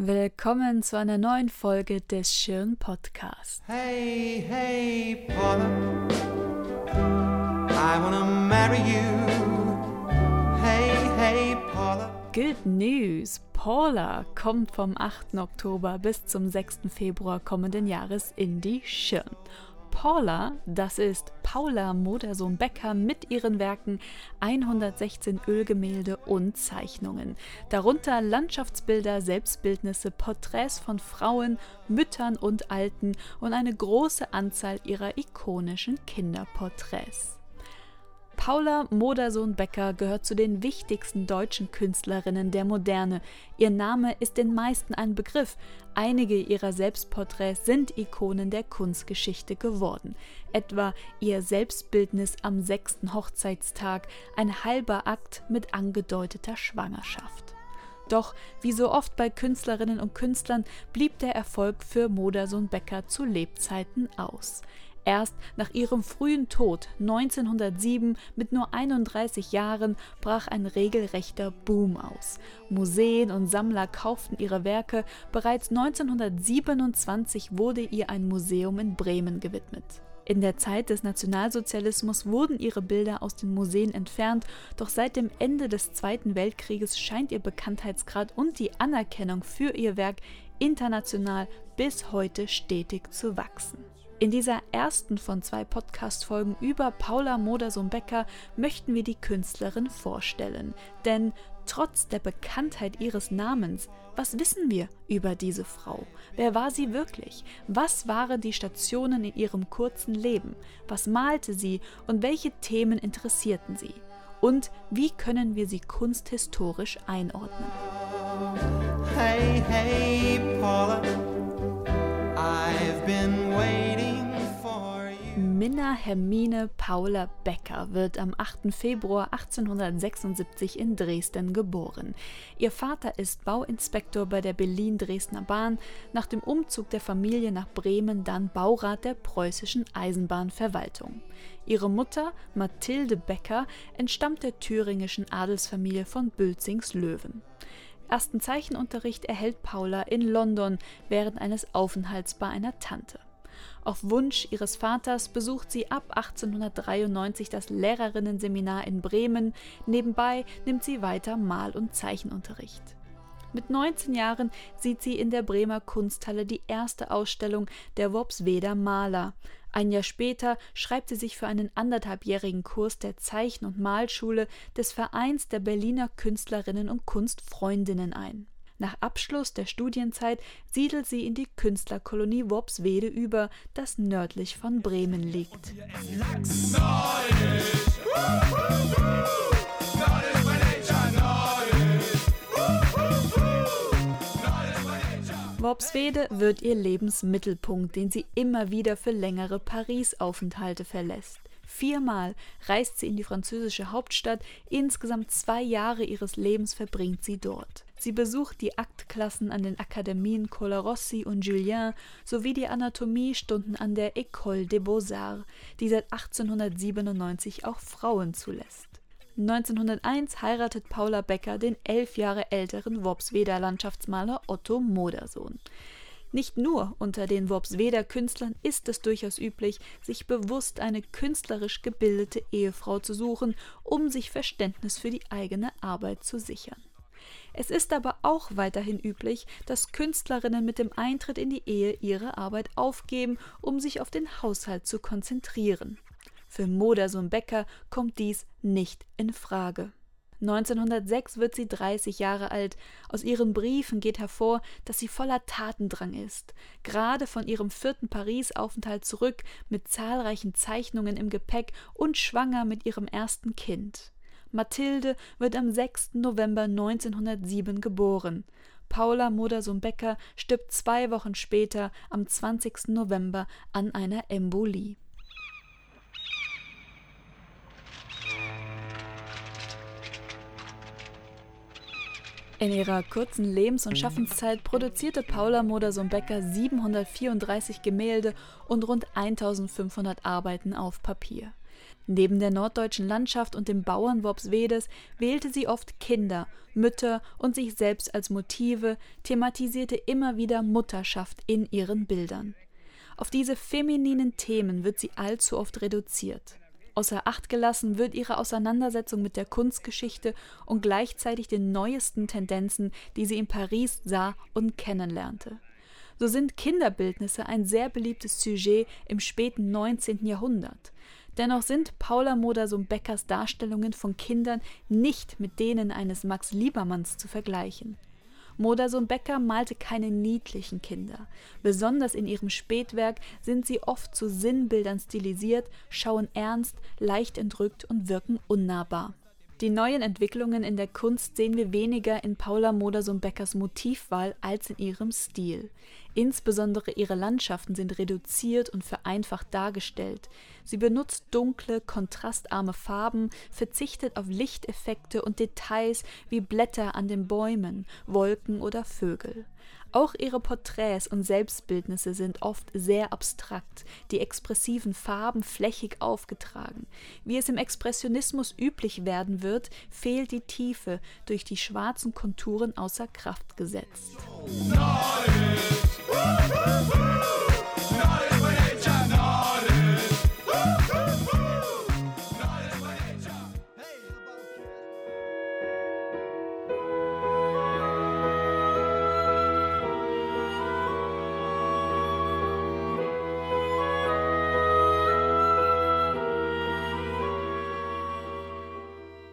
Willkommen zu einer neuen Folge des Schirn Podcasts. Hey, hey, Paula. I wanna marry you. Hey, hey, Paula. Good News! Paula kommt vom 8. Oktober bis zum 6. Februar kommenden Jahres in die Schirn. Paula, das ist Paula Modersohn-Becker mit ihren Werken 116 Ölgemälde und Zeichnungen, darunter Landschaftsbilder, Selbstbildnisse, Porträts von Frauen, Müttern und Alten und eine große Anzahl ihrer ikonischen Kinderporträts. Paula Modersohn-Becker gehört zu den wichtigsten deutschen Künstlerinnen der Moderne. Ihr Name ist den meisten ein Begriff. Einige ihrer Selbstporträts sind Ikonen der Kunstgeschichte geworden. Etwa ihr Selbstbildnis am sechsten Hochzeitstag, ein halber Akt mit angedeuteter Schwangerschaft. Doch wie so oft bei Künstlerinnen und Künstlern blieb der Erfolg für Modersohn-Becker zu Lebzeiten aus. Erst nach ihrem frühen Tod 1907 mit nur 31 Jahren brach ein regelrechter Boom aus. Museen und Sammler kauften ihre Werke. Bereits 1927 wurde ihr ein Museum in Bremen gewidmet. In der Zeit des Nationalsozialismus wurden ihre Bilder aus den Museen entfernt, doch seit dem Ende des Zweiten Weltkrieges scheint ihr Bekanntheitsgrad und die Anerkennung für ihr Werk international bis heute stetig zu wachsen. In dieser ersten von zwei Podcast-Folgen über Paula Modersohn-Becker möchten wir die Künstlerin vorstellen. Denn trotz der Bekanntheit ihres Namens, was wissen wir über diese Frau? Wer war sie wirklich? Was waren die Stationen in ihrem kurzen Leben? Was malte sie und welche Themen interessierten sie? Und wie können wir sie kunsthistorisch einordnen? Hey, hey, Paula. I've been. Minna Hermine Paula Becker wird am 8. Februar 1876 in Dresden geboren. Ihr Vater ist Bauinspektor bei der Berlin-Dresdner Bahn, nach dem Umzug der Familie nach Bremen dann Baurat der preußischen Eisenbahnverwaltung. Ihre Mutter, Mathilde Becker, entstammt der thüringischen Adelsfamilie von Bülzings-Löwen. Ersten Zeichenunterricht erhält Paula in London während eines Aufenthalts bei einer Tante. Auf Wunsch ihres Vaters besucht sie ab 1893 das Lehrerinnenseminar in Bremen. Nebenbei nimmt sie weiter Mal- und Zeichenunterricht. Mit 19 Jahren sieht sie in der Bremer Kunsthalle die erste Ausstellung der Worpsweder Maler. Ein Jahr später schreibt sie sich für einen anderthalbjährigen Kurs der Zeichen- und Malschule des Vereins der Berliner Künstlerinnen und Kunstfreundinnen ein. Nach Abschluss der Studienzeit siedelt sie in die Künstlerkolonie Worpswede über, das nördlich von Bremen liegt. Worpswede wird ihr Lebensmittelpunkt, den sie immer wieder für längere Paris-Aufenthalte verlässt. Viermal reist sie in die französische Hauptstadt, insgesamt zwei Jahre ihres Lebens verbringt sie dort. Sie besucht die Aktklassen an den Akademien Colarossi und Julien sowie die Anatomiestunden an der École des Beaux-Arts, die seit 1897 auch Frauen zulässt. 1901 heiratet Paula Becker den elf Jahre älteren Worpsweder Landschaftsmaler Otto Modersohn. Nicht nur unter den Worpsweder Künstlern ist es durchaus üblich, sich bewusst eine künstlerisch gebildete Ehefrau zu suchen, um sich Verständnis für die eigene Arbeit zu sichern. Es ist aber auch weiterhin üblich, dass Künstlerinnen mit dem Eintritt in die Ehe ihre Arbeit aufgeben, um sich auf den Haushalt zu konzentrieren. Für Modersohn Becker kommt dies nicht in Frage. 1906 wird sie 30 Jahre alt. Aus ihren Briefen geht hervor, dass sie voller Tatendrang ist. Gerade von ihrem vierten Paris-Aufenthalt zurück, mit zahlreichen Zeichnungen im Gepäck und schwanger mit ihrem ersten Kind. Mathilde wird am 6. November 1907 geboren. Paula Modersohn-Becker stirbt zwei Wochen später, am 20. November, an einer Embolie. In ihrer kurzen Lebens- und Schaffenszeit produzierte Paula Modersohn-Becker 734 Gemälde und rund 1500 Arbeiten auf Papier. Neben der norddeutschen Landschaft und dem Bauern Worpswedes wählte sie oft Kinder, Mütter und sich selbst als Motive, thematisierte immer wieder Mutterschaft in ihren Bildern. Auf diese femininen Themen wird sie allzu oft reduziert. Außer Acht gelassen wird ihre Auseinandersetzung mit der Kunstgeschichte und gleichzeitig den neuesten Tendenzen, die sie in Paris sah und kennenlernte. So sind Kinderbildnisse ein sehr beliebtes Sujet im späten 19. Jahrhundert. Dennoch sind Paula Modersohn-Beckers Darstellungen von Kindern nicht mit denen eines Max Liebermanns zu vergleichen. Modersohn-Becker malte keine niedlichen Kinder. Besonders in ihrem Spätwerk sind sie oft zu Sinnbildern stilisiert, schauen ernst, leicht entrückt und wirken unnahbar. Die neuen Entwicklungen in der Kunst sehen wir weniger in Paula Modersohn-Beckers Motivwahl als in ihrem Stil. Insbesondere ihre Landschaften sind reduziert und vereinfacht dargestellt. Sie benutzt dunkle, kontrastarme Farben, verzichtet auf Lichteffekte und Details wie Blätter an den Bäumen, Wolken oder Vögel. Auch ihre Porträts und Selbstbildnisse sind oft sehr abstrakt, die expressiven Farben flächig aufgetragen. Wie es im Expressionismus üblich werden wird, fehlt die Tiefe, durch die schwarzen Konturen außer Kraft gesetzt.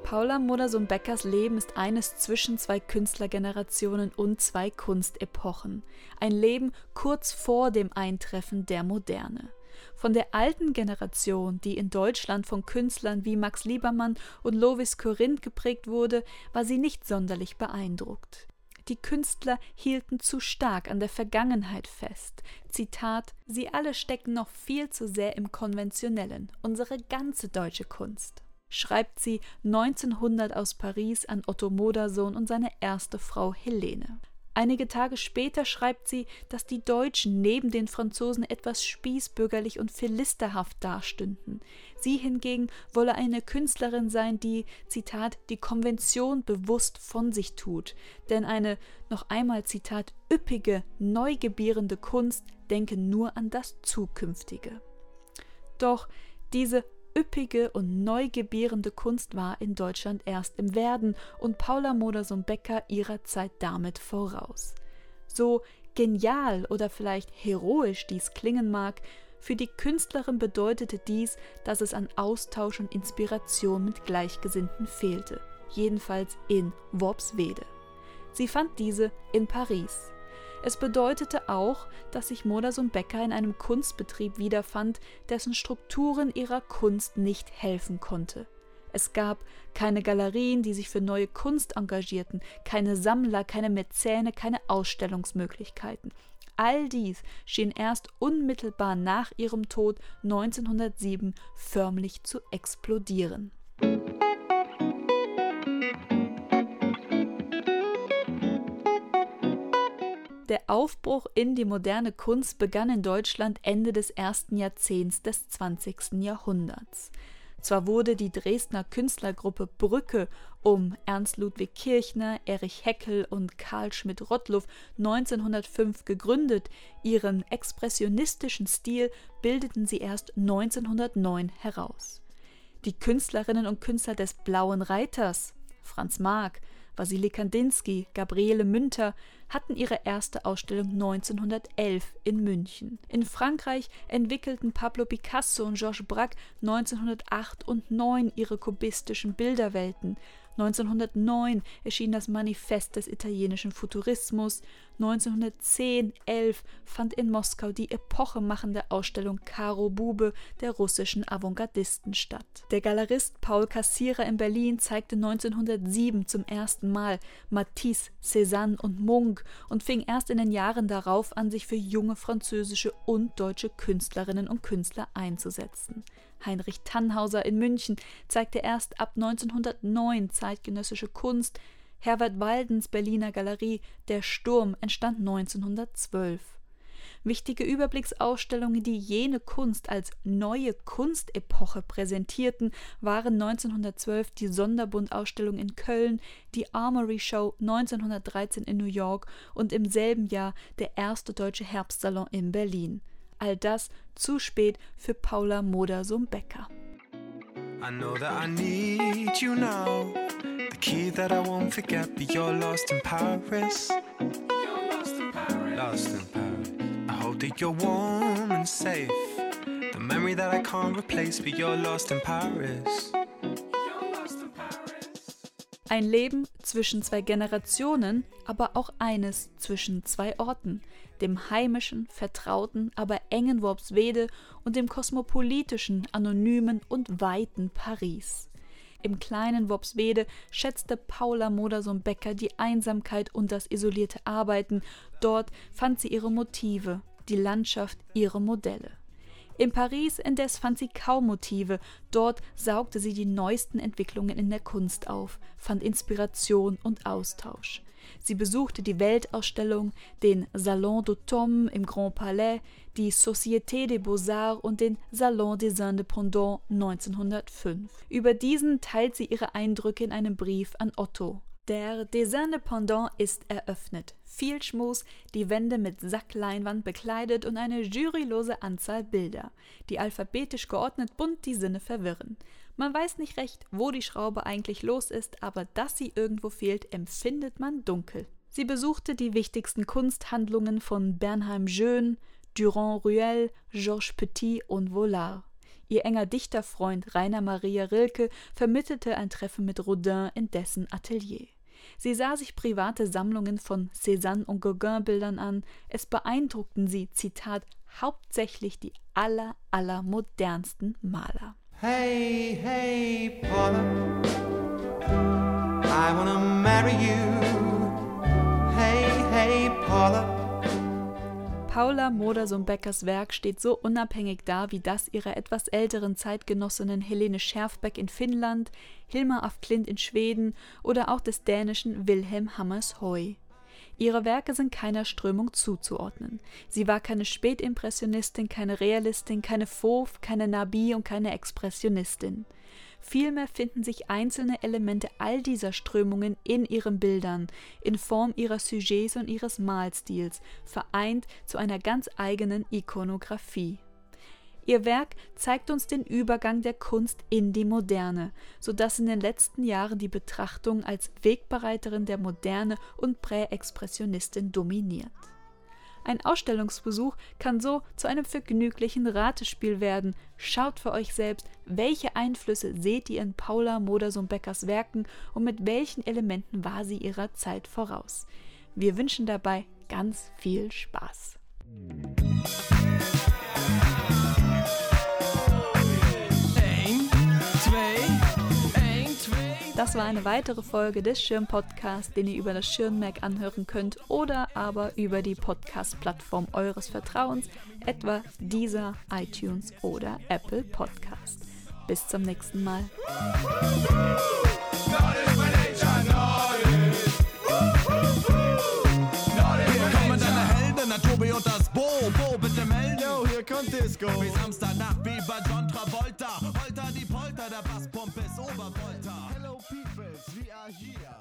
Paula Modersohn-Beckers Leben ist eines zwischen zwei Künstlergenerationen und zwei Kunstepochen. Ein Leben kurz vor dem Eintreffen der Moderne. Von der alten Generation, die in Deutschland von Künstlern wie Max Liebermann und Lovis Corinth geprägt wurde, war sie nicht sonderlich beeindruckt. Die Künstler hielten zu stark an der Vergangenheit fest. Zitat: Sie alle stecken noch viel zu sehr im Konventionellen, unsere ganze deutsche Kunst schreibt sie 1900 aus Paris an Otto Modersohn und seine erste Frau Helene. Einige Tage später schreibt sie, dass die Deutschen neben den Franzosen etwas spießbürgerlich und philisterhaft dastünden. Sie hingegen wolle eine Künstlerin sein, die, Zitat, die Konvention bewusst von sich tut. Denn eine, noch einmal Zitat, üppige, neugebierende Kunst denke nur an das Zukünftige. Doch diese üppige und neugebärende Kunst war in Deutschland erst im Werden und Paula Modersohn-Becker ihrer Zeit damit voraus. So genial oder vielleicht heroisch dies klingen mag, für die Künstlerin bedeutete dies, dass es an Austausch und Inspiration mit Gleichgesinnten fehlte, jedenfalls in Worpswede. Sie fand diese in Paris. Es bedeutete auch, dass sich Modersohn Becker in einem Kunstbetrieb wiederfand, dessen Strukturen ihrer Kunst nicht helfen konnte. Es gab keine Galerien, die sich für neue Kunst engagierten, keine Sammler, keine Mäzene, keine Ausstellungsmöglichkeiten. All dies schien erst unmittelbar nach ihrem Tod 1907 förmlich zu explodieren. Der Aufbruch in die moderne Kunst begann in Deutschland Ende des ersten Jahrzehnts des 20. Jahrhunderts. Zwar wurde die Dresdner Künstlergruppe Brücke um Ernst Ludwig Kirchner, Erich Heckel und Karl Schmidt-Rottluff 1905 gegründet, ihren expressionistischen Stil bildeten sie erst 1909 heraus. Die Künstlerinnen und Künstler des Blauen Reiters, Franz Marc, Wassily Kandinsky, Gabriele Münter hatten ihre erste Ausstellung 1911 in München. In Frankreich entwickelten Pablo Picasso und Georges Braque 1908 und 9 ihre kubistischen Bilderwelten. 1909 erschien das Manifest des italienischen Futurismus. 1910-11 fand in Moskau die epochemachende Ausstellung Karo Bube der russischen Avantgardisten statt. Der Galerist Paul Cassirer in Berlin zeigte 1907 zum ersten Mal Matisse, Cézanne und Munch und fing erst in den Jahren darauf an, sich für junge französische und deutsche Künstlerinnen und Künstler einzusetzen. Heinrich Tannhauser in München zeigte erst ab 1909 zeitgenössische Kunst, Herbert Waldens Berliner Galerie Der Sturm entstand 1912. Wichtige Überblicksausstellungen, die jene Kunst als neue Kunstepoche präsentierten, waren 1912 die Sonderbundausstellung in Köln, die Armory Show 1913 in New York und im selben Jahr der erste deutsche Herbstsalon in Berlin. All das zu spät für Paula Modersohn-Becker. I know that I need you now. The key that I won't forget, but you're lost in Paris. You're lost in Paris. Lost in Paris. I hope that you're warm and safe. The memory that I can't replace, but you're lost in Paris. Ein Leben zwischen zwei Generationen, aber auch eines zwischen zwei Orten, dem heimischen, vertrauten, aber engen Worpswede und dem kosmopolitischen, anonymen und weiten Paris. Im kleinen Worpswede schätzte Paula Modersohn-Becker die Einsamkeit und das isolierte Arbeiten. Dort fand sie ihre Motive, die Landschaft ihre Modelle. In Paris indes fand sie kaum Motive, dort saugte sie die neuesten Entwicklungen in der Kunst auf, fand Inspiration und Austausch. Sie besuchte die Weltausstellung, den Salon d'Automne im Grand Palais, die Société des Beaux-Arts und den Salon des Indépendants 1905. Über diesen teilt sie ihre Eindrücke in einem Brief an Otto. Der Des Indépendants ist eröffnet. Viel Schmus, die Wände mit Sackleinwand bekleidet und eine jurylose Anzahl Bilder, die alphabetisch geordnet bunt die Sinne verwirren. Man weiß nicht recht, wo die Schraube eigentlich los ist, aber dass sie irgendwo fehlt, empfindet man dunkel. Sie besuchte die wichtigsten Kunsthandlungen von Bernheim Jeune, Durand Ruel, Georges Petit und Vollard. Ihr enger Dichterfreund Rainer Maria Rilke vermittelte ein Treffen mit Rodin in dessen Atelier. Sie sah sich private Sammlungen von Cézanne und Gauguin-Bildern an. Es beeindruckten sie, Zitat, hauptsächlich die aller, aller modernsten Maler. Hey, hey, Paula. I wanna marry you. Hey, hey, Paula. Paula Modersohn-Beckers Werk steht so unabhängig da wie das ihrer etwas älteren Zeitgenossinnen Helene Scherfbeck in Finnland, Hilma af Klint in Schweden oder auch des dänischen Wilhelm Hammershøi. Ihre Werke sind keiner Strömung zuzuordnen. Sie war keine Spätimpressionistin, keine Realistin, keine Fauve, keine Nabi und keine Expressionistin. Vielmehr finden sich einzelne Elemente all dieser Strömungen in ihren Bildern, in Form ihrer Sujets und ihres Malstils, vereint zu einer ganz eigenen Ikonographie. Ihr Werk zeigt uns den Übergang der Kunst in die Moderne, so dass in den letzten Jahren die Betrachtung als Wegbereiterin der Moderne und Präexpressionistin dominiert. Ein Ausstellungsbesuch kann so zu einem vergnüglichen Ratespiel werden. Schaut für euch selbst, welche Einflüsse seht ihr in Paula Modersohn-Beckers Werken und mit welchen Elementen war sie ihrer Zeit voraus. Wir wünschen dabei ganz viel Spaß. Das war eine weitere Folge des Schirm Podcasts, den ihr über das Schirmmerk anhören könnt oder aber über die Podcast-Plattform eures Vertrauens, etwa dieser, iTunes oder Apple Podcast. Bis zum nächsten Mal. Bo. Bo, bitte melden. Yo, hier kommt Disco. Wie Samstagnacht, wie bei John Travolta. Holter die Polter, der Basspump ist Obervolta. reagir